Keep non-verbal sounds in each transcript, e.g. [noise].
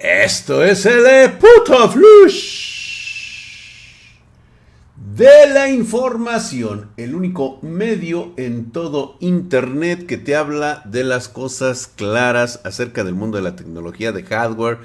Esto es el puto flush de la información, el único medio en todo Internet que te habla de las cosas claras acerca del mundo de la tecnología, de hardware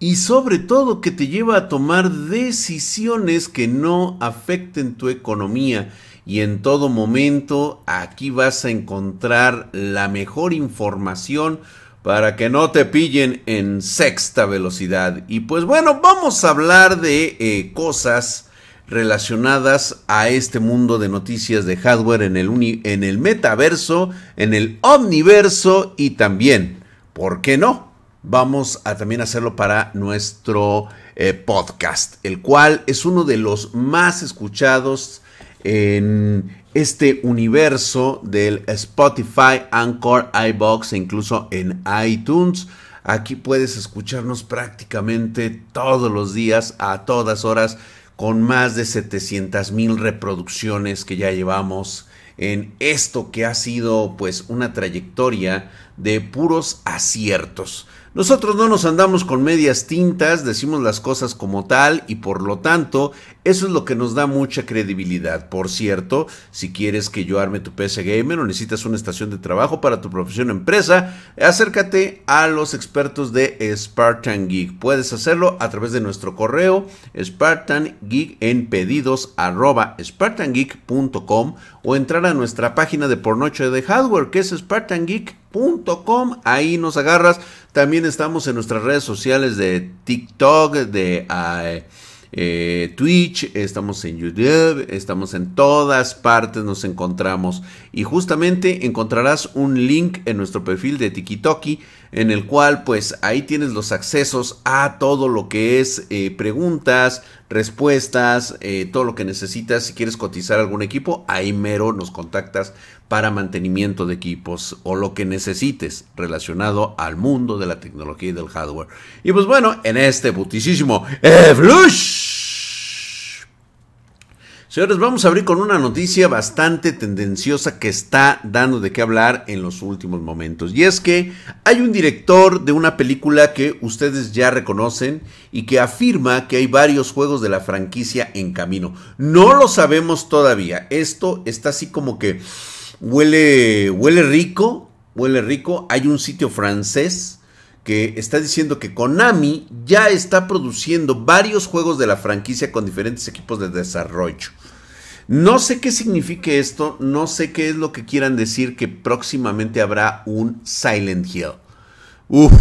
y sobre todo que te lleva a tomar decisiones que no afecten tu economía. Y en todo momento aquí vas a encontrar la mejor información para que no te pillen en sexta velocidad. Y pues bueno, vamos a hablar de eh, cosas relacionadas a este mundo de noticias de hardware en el, en el metaverso, en el omniverso y también, ¿por qué no? Vamos a también hacerlo para nuestro eh, podcast, el cual es uno de los más escuchados en este universo del Spotify, Anchor, iBox e incluso en iTunes. Aquí puedes escucharnos prácticamente todos los días, a todas horas con más de 700 mil reproducciones que ya llevamos en esto que ha sido pues una trayectoria de puros aciertos. Nosotros no nos andamos con medias tintas, decimos las cosas como tal y por lo tanto eso es lo que nos da mucha credibilidad. Por cierto, si quieres que yo arme tu PC Gamer o necesitas una estación de trabajo para tu profesión o empresa, acércate a los expertos de Spartan Geek. Puedes hacerlo a través de nuestro correo Spartan Geek en pedidos arroba spartangeek.com o entrar a nuestra página de por noche de hardware que es Spartan Geek Com, ahí nos agarras. También estamos en nuestras redes sociales de TikTok, de uh, eh, Twitch, estamos en YouTube, estamos en todas partes, nos encontramos. Y justamente encontrarás un link en nuestro perfil de TikTok en el cual pues ahí tienes los accesos a todo lo que es eh, preguntas, respuestas, eh, todo lo que necesitas. Si quieres cotizar algún equipo, ahí mero nos contactas para mantenimiento de equipos o lo que necesites relacionado al mundo de la tecnología y del hardware. Y pues bueno, en este buticísimo Flush Señores, vamos a abrir con una noticia bastante tendenciosa que está dando de qué hablar en los últimos momentos. Y es que hay un director de una película que ustedes ya reconocen y que afirma que hay varios juegos de la franquicia en camino. No lo sabemos todavía. Esto está así como que huele, huele rico, huele rico. Hay un sitio francés que está diciendo que Konami ya está produciendo varios juegos de la franquicia con diferentes equipos de desarrollo. No sé qué signifique esto, no sé qué es lo que quieran decir que próximamente habrá un Silent Hill. Uf,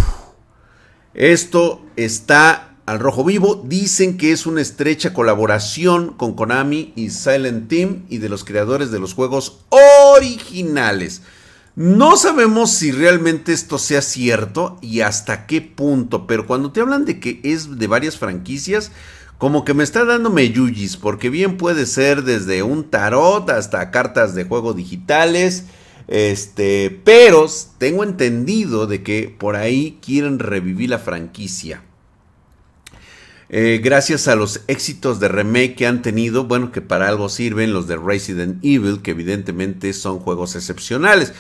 esto está al rojo vivo. Dicen que es una estrecha colaboración con Konami y Silent Team y de los creadores de los juegos originales. No sabemos si realmente esto sea cierto y hasta qué punto, pero cuando te hablan de que es de varias franquicias, como que me está dando meyuyis, porque bien puede ser desde un tarot hasta cartas de juego digitales, este, pero tengo entendido de que por ahí quieren revivir la franquicia. Eh, gracias a los éxitos de remake que han tenido, bueno, que para algo sirven los de Resident Evil, que evidentemente son juegos excepcionales.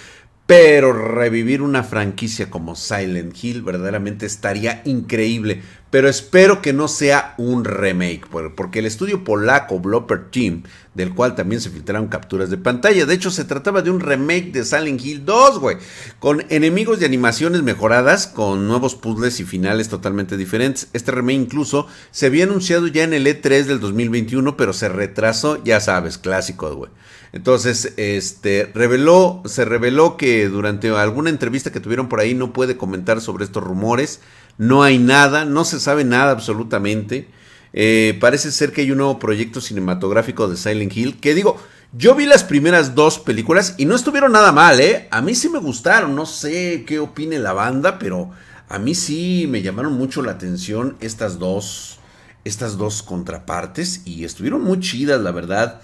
Pero revivir una franquicia como Silent Hill verdaderamente estaría increíble. Pero espero que no sea un remake, porque el estudio polaco Blopper Team, del cual también se filtraron capturas de pantalla, de hecho se trataba de un remake de Silent Hill 2, güey, con enemigos y animaciones mejoradas, con nuevos puzzles y finales totalmente diferentes. Este remake incluso se había anunciado ya en el E3 del 2021, pero se retrasó, ya sabes, clásico, güey. Entonces, este, reveló, se reveló que durante alguna entrevista que tuvieron por ahí no puede comentar sobre estos rumores. No hay nada, no se sabe nada absolutamente. Eh, parece ser que hay un nuevo proyecto cinematográfico de Silent Hill. Que digo, yo vi las primeras dos películas y no estuvieron nada mal, ¿eh? A mí sí me gustaron, no sé qué opine la banda, pero a mí sí me llamaron mucho la atención estas dos, estas dos contrapartes y estuvieron muy chidas, la verdad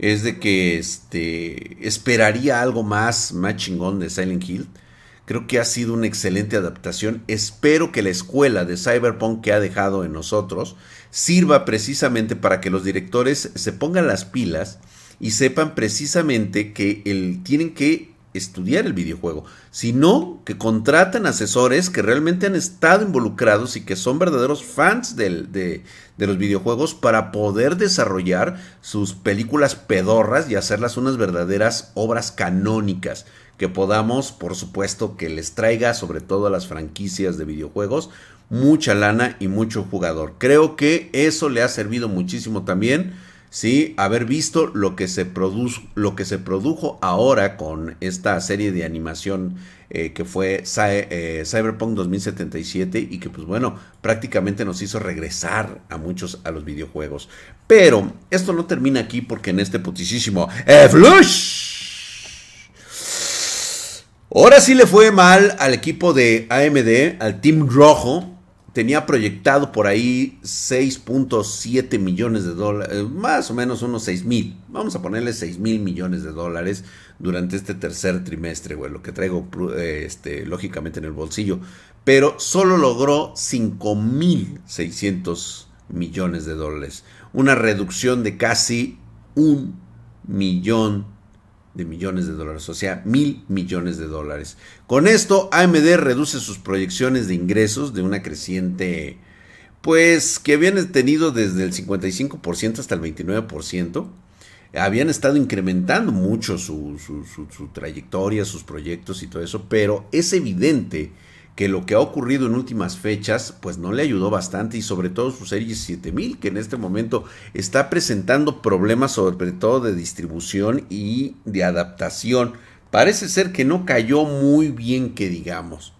es de que este, esperaría algo más, más chingón de Silent Hill. Creo que ha sido una excelente adaptación. Espero que la escuela de Cyberpunk que ha dejado en nosotros sirva precisamente para que los directores se pongan las pilas y sepan precisamente que el, tienen que estudiar el videojuego, sino que contratan asesores que realmente han estado involucrados y que son verdaderos fans de, los videojuegos para poder desarrollar sus películas pedorras y hacerlas unas verdaderas obras canónicas que podamos, por supuesto, que les traiga sobre todo a las franquicias de videojuegos mucha lana y mucho jugador. Creo que eso le ha servido muchísimo también ¿sí? haber visto lo que se, lo que se produjo ahora con esta serie de animación eh, que fue eh, Cyberpunk 2077 y que pues bueno, prácticamente nos hizo regresar a muchos a los videojuegos. Pero esto no termina aquí porque en este putisísimo Flush. Ahora sí le fue mal al equipo de AMD, al Team Rojo, tenía proyectado por ahí 6.7 millones de dólares, eh, más o menos unos 6 mil, vamos a ponerle 6 mil millones de dólares durante este tercer trimestre, güey, lo que traigo eh, este, lógicamente en el bolsillo, pero solo logró 5 mil 600 millones de dólares, una reducción de casi un millón de millones de dólares, o sea, mil millones de dólares. Con esto, AMD reduce sus proyecciones de ingresos de una creciente, pues, que habían tenido desde el 55% hasta el 29%. Habían estado incrementando mucho su, su, su trayectoria, sus proyectos y todo eso, pero es evidente que lo que ha ocurrido en últimas fechas pues no le ayudó bastante y sobre todo su serie 7000 que en este momento está presentando problemas sobre todo de distribución y de adaptación. Parece ser que no cayó muy bien que digamos.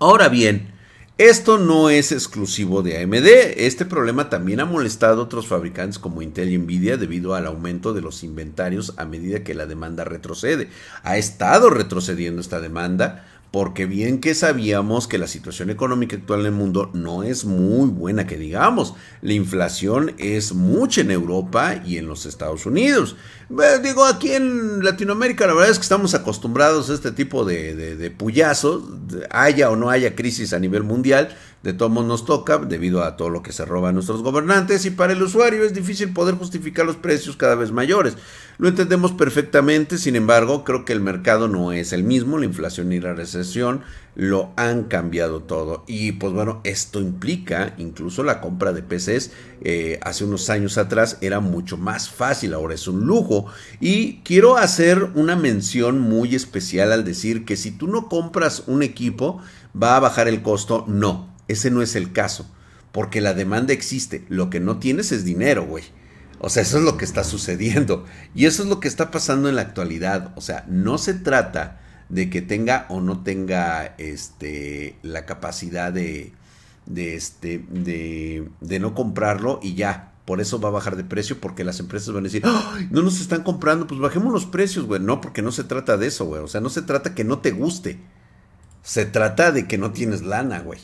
Ahora bien, esto no es exclusivo de AMD, este problema también ha molestado a otros fabricantes como Intel y Nvidia debido al aumento de los inventarios a medida que la demanda retrocede. Ha estado retrocediendo esta demanda, porque bien que sabíamos que la situación económica actual en el mundo no es muy buena que digamos. La inflación es mucha en Europa y en los Estados Unidos. digo, aquí en Latinoamérica la verdad es que estamos acostumbrados a este tipo de, de, de puyazos, haya o no haya crisis a nivel mundial, de todos nos toca debido a todo lo que se roban nuestros gobernantes y para el usuario es difícil poder justificar los precios cada vez mayores. Lo entendemos perfectamente, sin embargo, creo que el mercado no es el mismo, la inflación y la recesión lo han cambiado todo. Y pues bueno, esto implica incluso la compra de PCs. Eh, hace unos años atrás era mucho más fácil, ahora es un lujo. Y quiero hacer una mención muy especial al decir que si tú no compras un equipo, va a bajar el costo. No, ese no es el caso, porque la demanda existe, lo que no tienes es dinero, güey. O sea, eso es lo que está sucediendo. Y eso es lo que está pasando en la actualidad. O sea, no se trata de que tenga o no tenga este, la capacidad de, de, este, de, de no comprarlo y ya. Por eso va a bajar de precio, porque las empresas van a decir, no nos están comprando, pues bajemos los precios, güey. No, porque no se trata de eso, güey. O sea, no se trata que no te guste. Se trata de que no tienes lana, güey.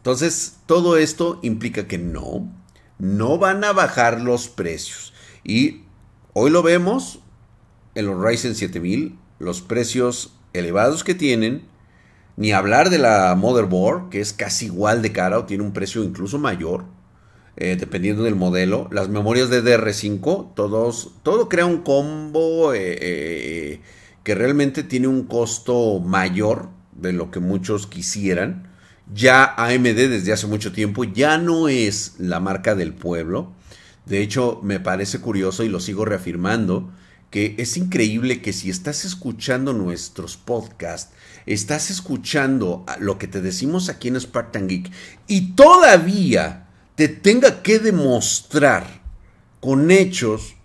Entonces, todo esto implica que no, no van a bajar los precios. Y hoy lo vemos en los Ryzen 7000, los precios elevados que tienen, ni hablar de la motherboard, que es casi igual de cara o tiene un precio incluso mayor, eh, dependiendo del modelo. Las memorias de DR5, todos, todo crea un combo eh, eh, que realmente tiene un costo mayor de lo que muchos quisieran. Ya AMD desde hace mucho tiempo ya no es la marca del pueblo. De hecho, me parece curioso y lo sigo reafirmando que es increíble que si estás escuchando nuestros podcasts, estás escuchando lo que te decimos aquí en Spartan Geek y todavía te tenga que demostrar con hechos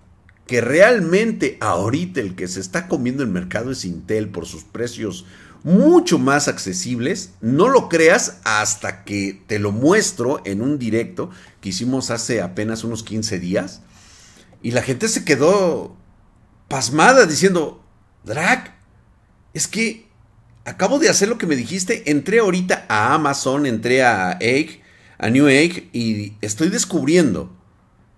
que realmente ahorita el que se está comiendo el mercado es Intel por sus precios mucho más accesibles. No lo creas hasta que te lo muestro en un directo que hicimos hace apenas unos 15 días. Y la gente se quedó pasmada diciendo, Drac, es que acabo de hacer lo que me dijiste. Entré ahorita a Amazon, entré a Egg, a New Egg y estoy descubriendo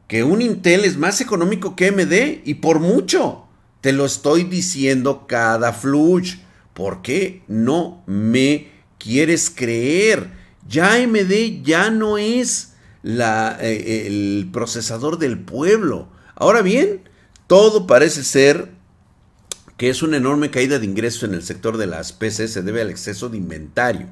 que un Intel es más económico que AMD y por mucho. Te lo estoy diciendo cada flush. ¿Por qué no me quieres creer? Ya AMD ya no es eh, el procesador del pueblo. Ahora bien, todo parece ser que es una enorme caída de ingresos en el sector de las PC se debe al exceso de inventario.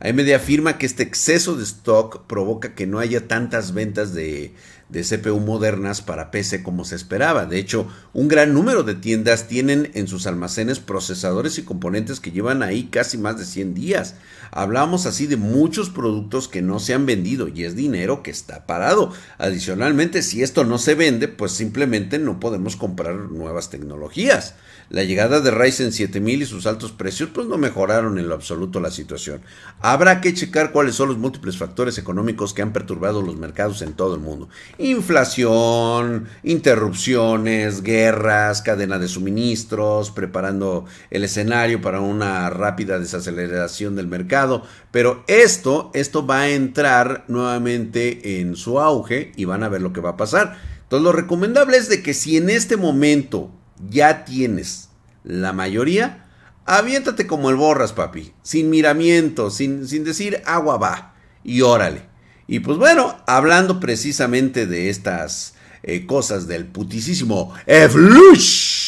AMD afirma que este exceso de stock provoca que no haya tantas ventas de, de CPU modernas para PC como se esperaba. De hecho, un gran número de tiendas tienen en sus almacenes procesadores y componentes que llevan ahí casi más de 100 días. Hablamos así de muchos productos que no se han vendido y es dinero que está parado. Adicionalmente, si esto no se vende, pues simplemente no podemos comprar nuevas tecnologías. La llegada de Ryzen 7000 y sus altos precios pues no mejoraron en lo absoluto la situación. Habrá que checar cuáles son los múltiples factores económicos que han perturbado los mercados en todo el mundo. Inflación, interrupciones, guerras, cadena de suministros, preparando el escenario para una rápida desaceleración del mercado. Pero esto, esto va a entrar nuevamente en su auge y van a ver lo que va a pasar. Entonces lo recomendable es de que si en este momento ya tienes la mayoría, aviéntate como el borras, papi, sin miramiento, sin, sin decir agua va, y órale. Y pues bueno, hablando precisamente de estas eh, cosas del putisísimo Eflush.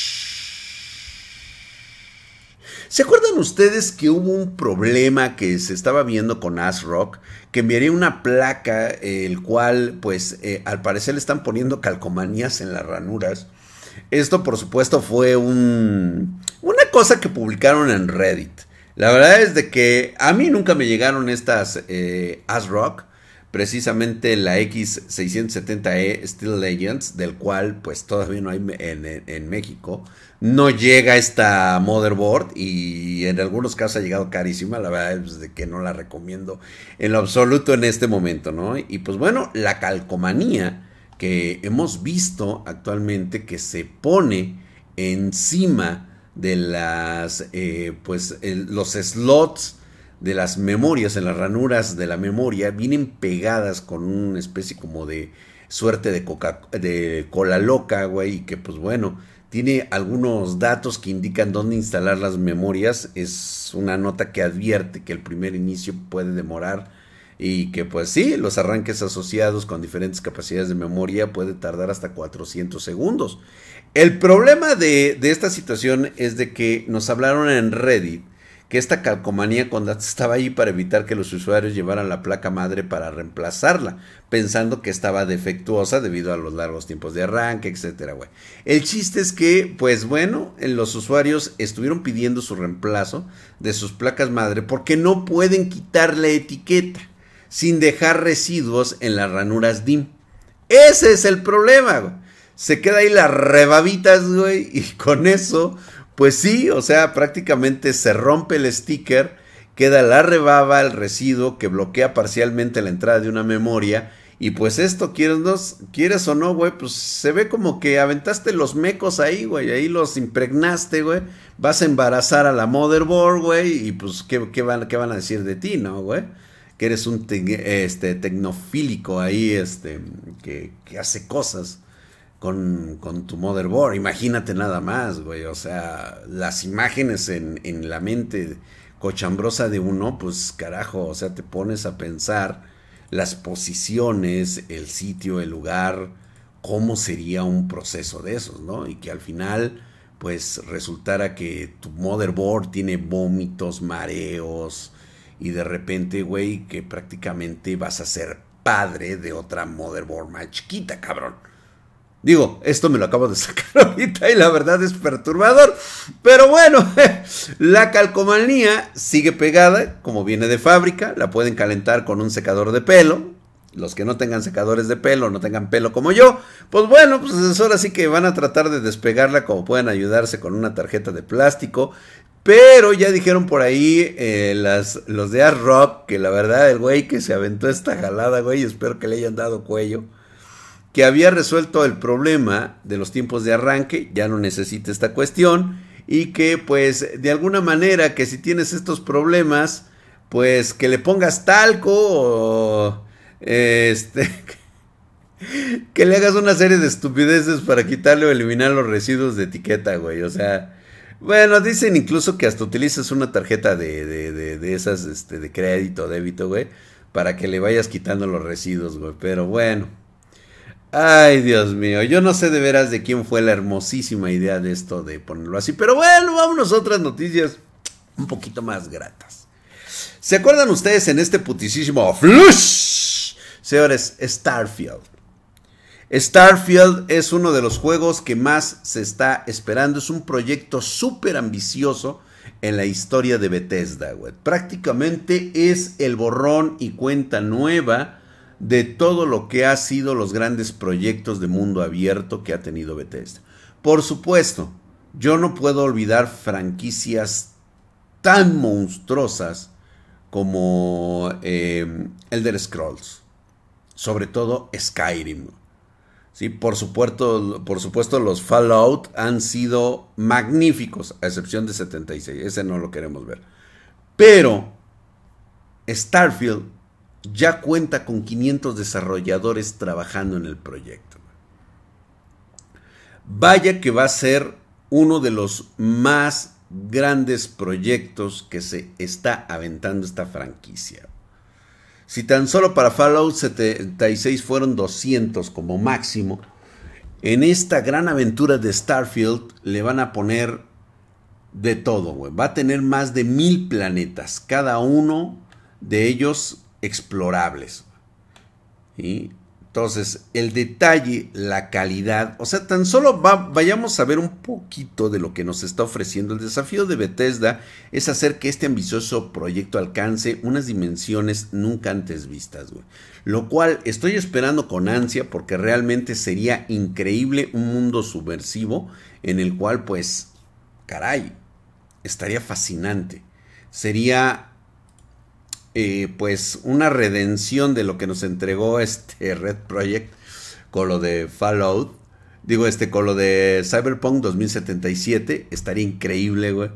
¿Se acuerdan ustedes que hubo un problema que se estaba viendo con ASRock? Que enviaría una placa, el cual, pues, eh, al parecer le están poniendo calcomanías en las ranuras. Esto, por supuesto, fue un, una cosa que publicaron en Reddit. La verdad es de que a mí nunca me llegaron estas eh, ASRock, precisamente la X670E Steel Legends, del cual pues todavía no hay en, en, México. No llega esta motherboard y en algunos casos ha llegado carísima. La verdad es de que no la recomiendo en lo absoluto en este momento, ¿no? Y pues bueno, la calcomanía que hemos visto actualmente que se pone encima de las eh, pues los slots de las memorias en las ranuras de la memoria vienen pegadas con una especie como de suerte de de cola loca güey y que pues bueno tiene algunos datos que indican dónde instalar las memorias es una nota que advierte que el primer inicio puede demorar y que pues sí, los arranques asociados con diferentes capacidades de memoria puede tardar hasta 400 segundos. El problema de, esta situación es de que nos hablaron en Reddit que esta calcomanía estaba ahí para evitar que los usuarios llevaran la placa madre para reemplazarla, pensando que estaba defectuosa debido a los largos tiempos de arranque, etcétera, güey. El chiste es que, pues bueno, los usuarios estuvieron pidiendo su reemplazo de sus placas madre porque no pueden quitar la etiqueta sin dejar residuos en las ranuras DIM. Ese es el problema, güey. Se queda ahí las rebabitas, güey, y con eso, pues sí, o sea, prácticamente se rompe el sticker, queda la rebaba, el residuo que bloquea parcialmente la entrada de una memoria. Y pues esto, quieres, quieres o no, güey, pues se ve como que aventaste los mecos ahí, güey, ahí los impregnaste, güey. Vas a embarazar a la motherboard, güey, y pues, ¿qué, qué, van, ¿qué van a decir de ti, no, güey? que eres un este, tecnofílico ahí, este, que, hace cosas con, tu motherboard. Imagínate nada más, güey. O sea, las imágenes en, en la mente cochambrosa de uno, pues carajo, o sea, te pones a pensar las posiciones, el sitio, el lugar, cómo sería un proceso de esos, ¿no? Y que al final, pues resultara que tu motherboard tiene vómitos, mareos, y de repente, güey, que prácticamente vas a ser padre de otra motherboard más chiquita, cabrón. Digo, esto me lo acabo de [laughs] sacar ahorita y la verdad es perturbador. Pero bueno, [laughs] la calcomanía sigue pegada, como viene de fábrica. La pueden calentar con un secador de pelo. Los que no tengan secadores de pelo, no tengan pelo como yo, pues bueno, pues ahora sí que van a tratar de despegarla como pueden ayudarse con una tarjeta de plástico. Pero ya dijeron por ahí eh, las, los de Art Rock que la verdad el güey que se aventó esta jalada, güey, espero que le hayan dado cuello, que había resuelto el problema de los tiempos de arranque, ya no necesita esta cuestión, y que pues de alguna manera que si tienes estos problemas, pues que le pongas talco o este... [laughs] que le hagas una serie de estupideces para quitarle o eliminar los residuos de etiqueta, güey. O sea, bueno, dicen incluso que hasta utilizas una tarjeta de, de, de, esas este, de crédito, débito, güey, para que le vayas quitando los residuos, güey. Pero bueno. Ay, Dios mío, yo no sé de veras de quién fue la hermosísima idea de esto de ponerlo así, pero bueno, vámonos a otras noticias un poquito más gratas. ¿Se acuerdan ustedes en este putisísimo flush? Señores, Starfield. Starfield es uno de los juegos que más se está esperando. Es un proyecto súper ambicioso en la historia de Bethesda. Prácticamente es el borrón y cuenta nueva de todo lo que ha sido los grandes proyectos de mundo abierto que ha tenido Bethesda. Por supuesto, yo no puedo olvidar franquicias tan monstruosas como eh, Elder Scrolls, sobre todo Skyrim. Sí, por supuesto, por supuesto, los Fallout han sido magníficos, a excepción de 76. Ese no lo queremos ver. Pero Starfield ya cuenta con 500 desarrolladores trabajando en el proyecto. Vaya que va a ser uno de los más grandes proyectos que se está aventando esta franquicia. Si tan solo para Fallout 76 fueron 200 como máximo, en esta gran aventura de Starfield le van a poner de todo, Va a tener más de mil planetas, cada uno de ellos explorables. y entonces, el detalle, la calidad, o sea, tan solo vayamos a ver un poquito de lo que nos está ofreciendo. El desafío de Bethesda es hacer que este ambicioso proyecto alcance unas dimensiones nunca antes vistas. Lo cual estoy esperando con ansia porque realmente sería increíble un mundo subversivo en el cual, pues, caray, estaría fascinante. Sería eh, pues una redención de lo que nos entregó este [laughs] Red Project con lo de Fallout. Digo, este, con lo de Cyberpunk 2077. Estaría increíble, güey.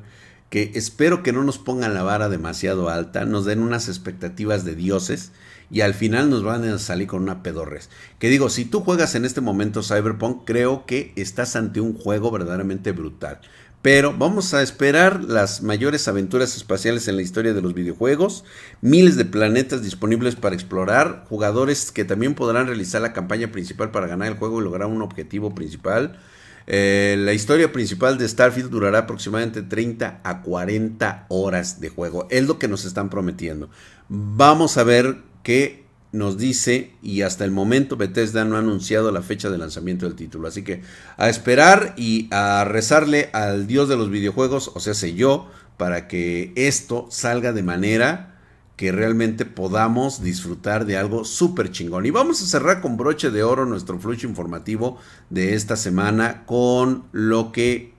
Que espero que no nos pongan la vara demasiado alta, nos den unas expectativas de dioses y al final nos van a salir con una pedorres. Que digo, si tú juegas en este momento Cyberpunk, creo que estás ante un juego verdaderamente brutal. Pero vamos a esperar las mayores aventuras espaciales en la historia de los videojuegos, miles de planetas disponibles para explorar, jugadores que también podrán realizar la campaña principal para ganar el juego y lograr un objetivo principal. Eh, la historia principal de Starfield durará aproximadamente 30 a 40 horas de juego. Es lo que nos están prometiendo. Vamos a ver qué nos dice y hasta el momento Bethesda no ha anunciado la fecha de lanzamiento del título. Así que a esperar y a rezarle al dios de los videojuegos, o sea, sé yo, para que esto salga de manera que realmente podamos disfrutar de algo súper chingón. Y vamos a cerrar con broche de oro nuestro flujo informativo de esta semana con lo que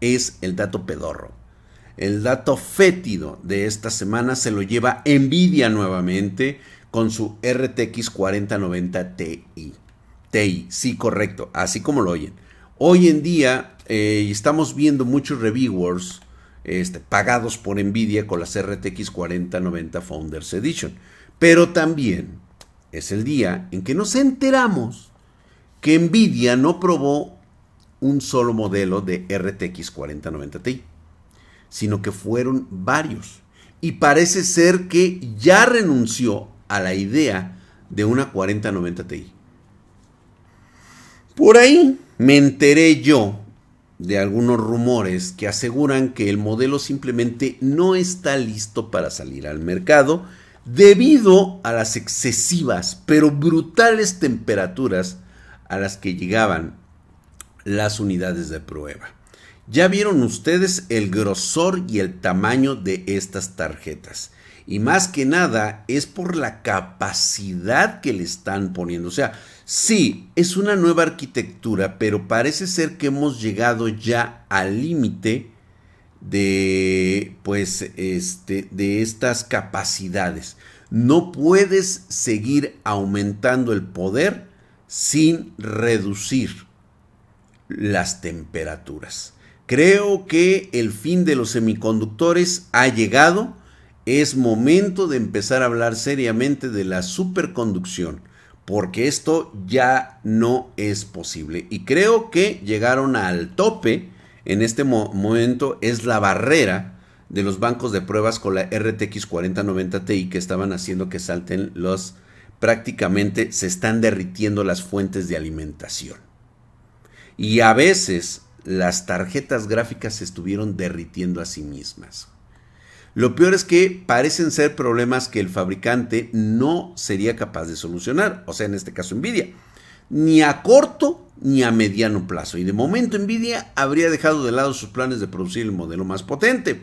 es el dato pedorro. El dato fétido de esta semana se lo lleva Nvidia nuevamente con su RTX 4090 Ti. TI, sí, correcto, así como lo oyen. Hoy en día eh, estamos viendo muchos reviewers este, pagados por Nvidia con las RTX 4090 Founders Edition. Pero también es el día en que nos enteramos que Nvidia no probó un solo modelo de RTX 4090 Ti, sino que fueron varios. Y parece ser que ya renunció a la idea de una 4090 Ti. Por ahí me enteré yo de algunos rumores que aseguran que el modelo simplemente no está listo para salir al mercado debido a las excesivas pero brutales temperaturas a las que llegaban las unidades de prueba. Ya vieron ustedes el grosor y el tamaño de estas tarjetas. Y más que nada es por la capacidad que le están poniendo. O sea, sí, es una nueva arquitectura, pero parece ser que hemos llegado ya al límite de pues este de estas capacidades. No puedes seguir aumentando el poder sin reducir las temperaturas. Creo que el fin de los semiconductores ha llegado es momento de empezar a hablar seriamente de la superconducción, porque esto ya no es posible. Y creo que llegaron al tope en este momento, es la barrera de los bancos de pruebas con la RTX 4090 Ti que estaban haciendo que salten los prácticamente se están derritiendo las fuentes de alimentación. Y a veces las tarjetas gráficas se estuvieron derritiendo a sí mismas. Lo peor es que parecen ser problemas que el fabricante no sería capaz de solucionar, o sea, en este caso Nvidia, ni a corto ni a mediano plazo. Y de momento Nvidia habría dejado de lado sus planes de producir el modelo más potente.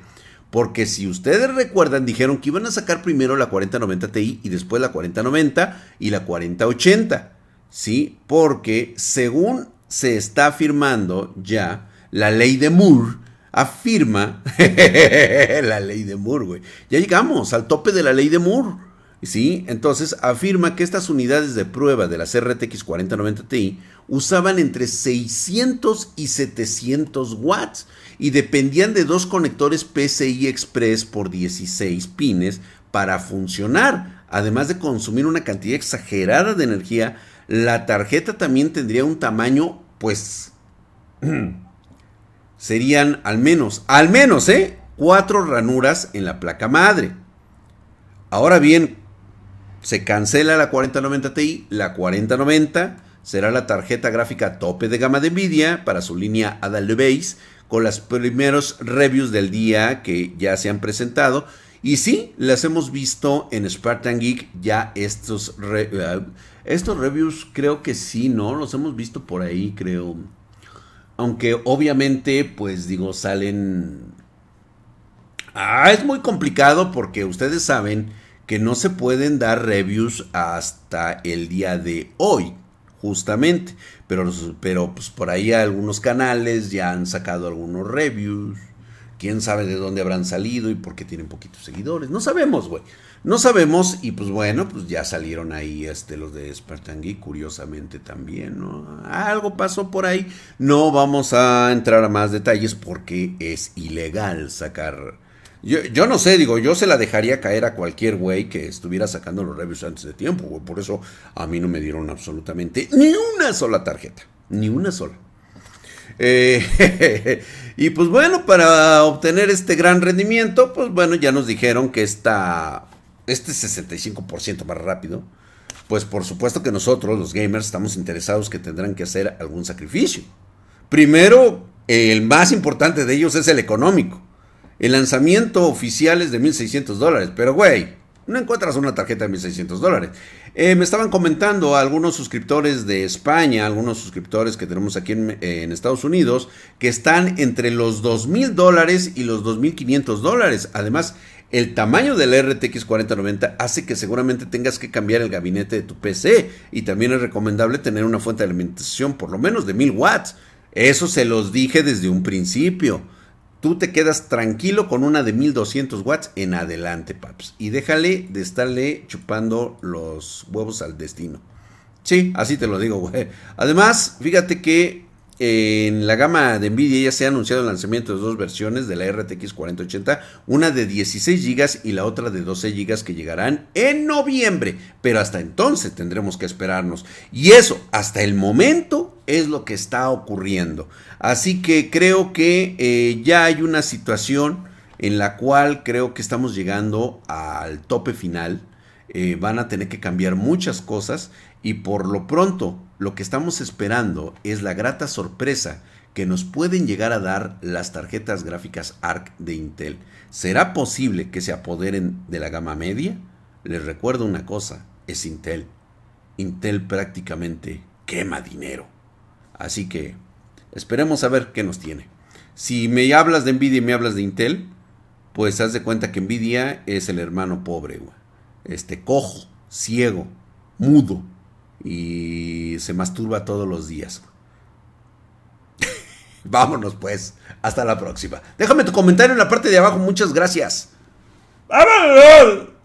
Porque si ustedes recuerdan, dijeron que iban a sacar primero la 4090 Ti y después la 4090 y la 4080. ¿Sí? Porque según se está afirmando ya, la ley de Moore afirma [laughs] la ley de Moore, güey. Ya llegamos al tope de la ley de Moore. ¿Sí? Entonces afirma que estas unidades de prueba de las RTX 4090 Ti usaban entre 600 y 700 watts y dependían de dos conectores PCI Express por 16 pines para funcionar. Además de consumir una cantidad exagerada de energía, la tarjeta también tendría un tamaño, pues, [clears throat] serían al menos, al menos, ¿eh? Cuatro ranuras en la placa madre. Ahora bien, se cancela la 4090 Ti, la 4090 será la tarjeta gráfica tope de gama de Nvidia para su línea Base con los primeros reviews del día que ya se han presentado. Y sí, las hemos visto en Spartan Geek ya estos, eh, estos reviews, creo que sí, ¿no? Los hemos visto por ahí, creo. Aunque obviamente, pues digo, salen... Ah, es muy complicado porque ustedes saben que no se pueden dar reviews hasta el día de hoy, justamente. Pero, pero pues por ahí algunos canales ya han sacado algunos reviews. Quién sabe de dónde habrán salido y por qué tienen poquitos seguidores. No sabemos, güey. No sabemos y pues bueno, pues ya salieron ahí este, los de Spartan Geek, curiosamente también, ¿no? Algo pasó por ahí. No vamos a entrar a más detalles porque es ilegal sacar... Yo, yo no sé, digo, yo se la dejaría caer a cualquier güey que estuviera sacando los reviews antes de tiempo, güey. Por eso a mí no me dieron absolutamente ni una sola tarjeta. Ni una sola. Eh, [laughs] y pues bueno, para obtener este gran rendimiento, pues bueno, ya nos dijeron que esta este 65% más rápido, pues por supuesto que nosotros, los gamers, estamos interesados que tendrán que hacer algún sacrificio. Primero, el más importante de ellos es el económico. El lanzamiento oficial es de 1.600 dólares, pero güey, no encuentras una tarjeta de 1.600 dólares. Eh, me estaban comentando algunos suscriptores de España, algunos suscriptores que tenemos aquí en, en Estados Unidos, que están entre los 2.000 dólares y los 2.500 dólares. Además, el tamaño del RTX 4090 hace que seguramente tengas que cambiar el gabinete de tu PC y también es recomendable tener una fuente de alimentación por lo menos de 1000 watts. Eso se los dije desde un principio. Tú te quedas tranquilo con una de 1200 watts en adelante, paps. Y déjale de estarle chupando los huevos al destino. Sí, así te lo digo, güey. Además, fíjate que en la gama de Nvidia ya se ha anunciado el lanzamiento de dos versiones de la RTX 4080, una de 16 GB y la otra de 12 GB que llegarán en noviembre, pero hasta entonces tendremos que esperarnos. Y eso, hasta el momento, es lo que está ocurriendo. Así que creo que eh, ya hay una situación en la cual creo que estamos llegando al tope final. Eh, van a tener que cambiar muchas cosas y por lo pronto lo que estamos esperando es la grata sorpresa que nos pueden llegar a dar las tarjetas gráficas ARC de Intel. ¿Será posible que se apoderen de la gama media? Les recuerdo una cosa, es Intel. Intel prácticamente quema dinero. Así que esperemos a ver qué nos tiene. Si me hablas de Nvidia y me hablas de Intel, pues haz de cuenta que Nvidia es el hermano pobre, este cojo, ciego, mudo, y se masturba todos los días. [laughs] Vámonos pues, hasta la próxima. Déjame tu comentario en la parte de abajo, muchas gracias. ¡Vámonos!